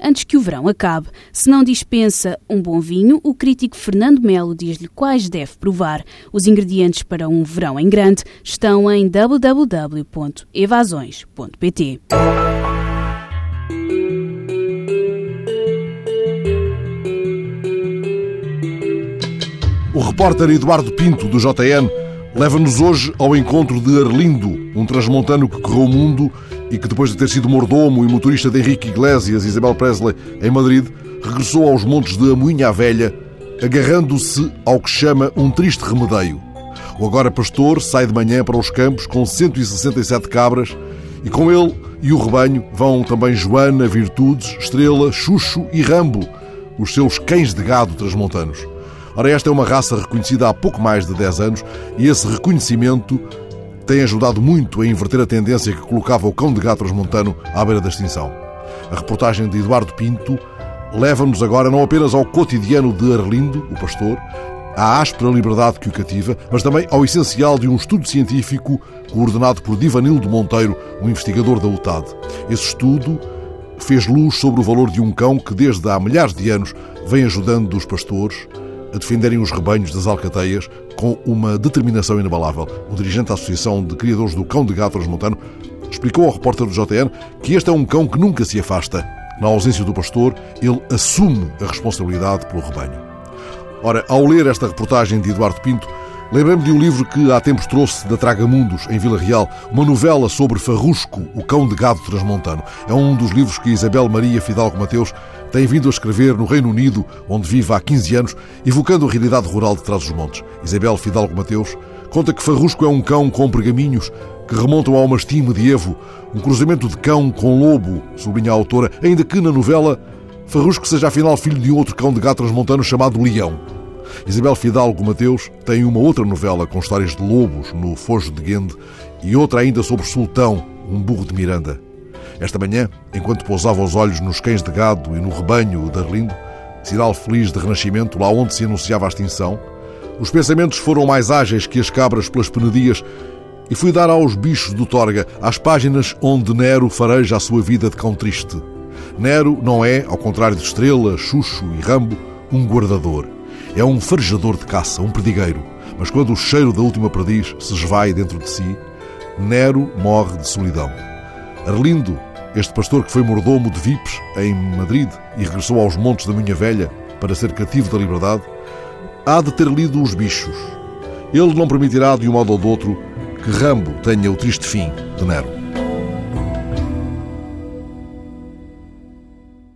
antes que o verão acabe. Se não dispensa um bom vinho, o crítico Fernando Melo diz-lhe quais deve provar. Os ingredientes para um verão em grande estão em www.evasões.pt. O repórter Eduardo Pinto, do JN, leva-nos hoje ao encontro de Arlindo, um transmontano que correu o mundo e que, depois de ter sido mordomo e motorista de Henrique Iglesias e Isabel Presley em Madrid, regressou aos montes de Amoinha Velha, agarrando-se ao que chama um triste remedeio. O agora pastor sai de manhã para os campos com 167 cabras e com ele e o rebanho vão também Joana, Virtudes, Estrela, Xuxo e Rambo, os seus cães de gado transmontanos. Ora, esta é uma raça reconhecida há pouco mais de 10 anos e esse reconhecimento tem ajudado muito a inverter a tendência que colocava o cão de gato transmontano à beira da extinção. A reportagem de Eduardo Pinto leva-nos agora não apenas ao cotidiano de Arlindo, o pastor, à áspera liberdade que o cativa, mas também ao essencial de um estudo científico coordenado por Divanildo Monteiro, um investigador da UTAD. Esse estudo fez luz sobre o valor de um cão que desde há milhares de anos vem ajudando os pastores a defenderem os rebanhos das alcateias com uma determinação inabalável. O dirigente da Associação de Criadores do Cão de Gato Transmontano explicou ao repórter do JN que este é um cão que nunca se afasta. Na ausência do pastor, ele assume a responsabilidade pelo rebanho. Ora, ao ler esta reportagem de Eduardo Pinto, lembrei-me de um livro que há tempos trouxe da Tragamundos, em Vila Real, uma novela sobre Farrusco, o cão de gado transmontano. É um dos livros que Isabel Maria Fidalgo Mateus tem vindo a escrever no Reino Unido, onde vive há 15 anos, evocando a realidade rural de trás dos montes. Isabel Fidalgo Mateus conta que Farrusco é um cão com pergaminhos que remontam ao mastim medievo, um cruzamento de cão com lobo, sublinha a autora, ainda que na novela Farrusco seja afinal filho de outro cão de gato transmontano chamado Leão. Isabel Fidalgo Mateus tem uma outra novela com histórias de lobos no Fojo de Guende e outra ainda sobre Sultão, um burro de Miranda. Esta manhã, enquanto pousava os olhos nos cães de gado e no rebanho de Arlindo, sinal feliz de renascimento lá onde se anunciava a extinção, os pensamentos foram mais ágeis que as cabras pelas penedias e fui dar aos bichos do Torga, às páginas onde Nero fareja a sua vida de cão triste. Nero não é, ao contrário de Estrela, Xuxo e Rambo, um guardador. É um farejador de caça, um perdigueiro. Mas quando o cheiro da última perdiz se esvai dentro de si, Nero morre de solidão. Arlindo, este pastor que foi mordomo de Vipes em Madrid e regressou aos montes da Minha Velha para ser cativo da liberdade, há de ter lido Os Bichos. Ele não permitirá, de um modo ou de outro, que Rambo tenha o triste fim de Nero.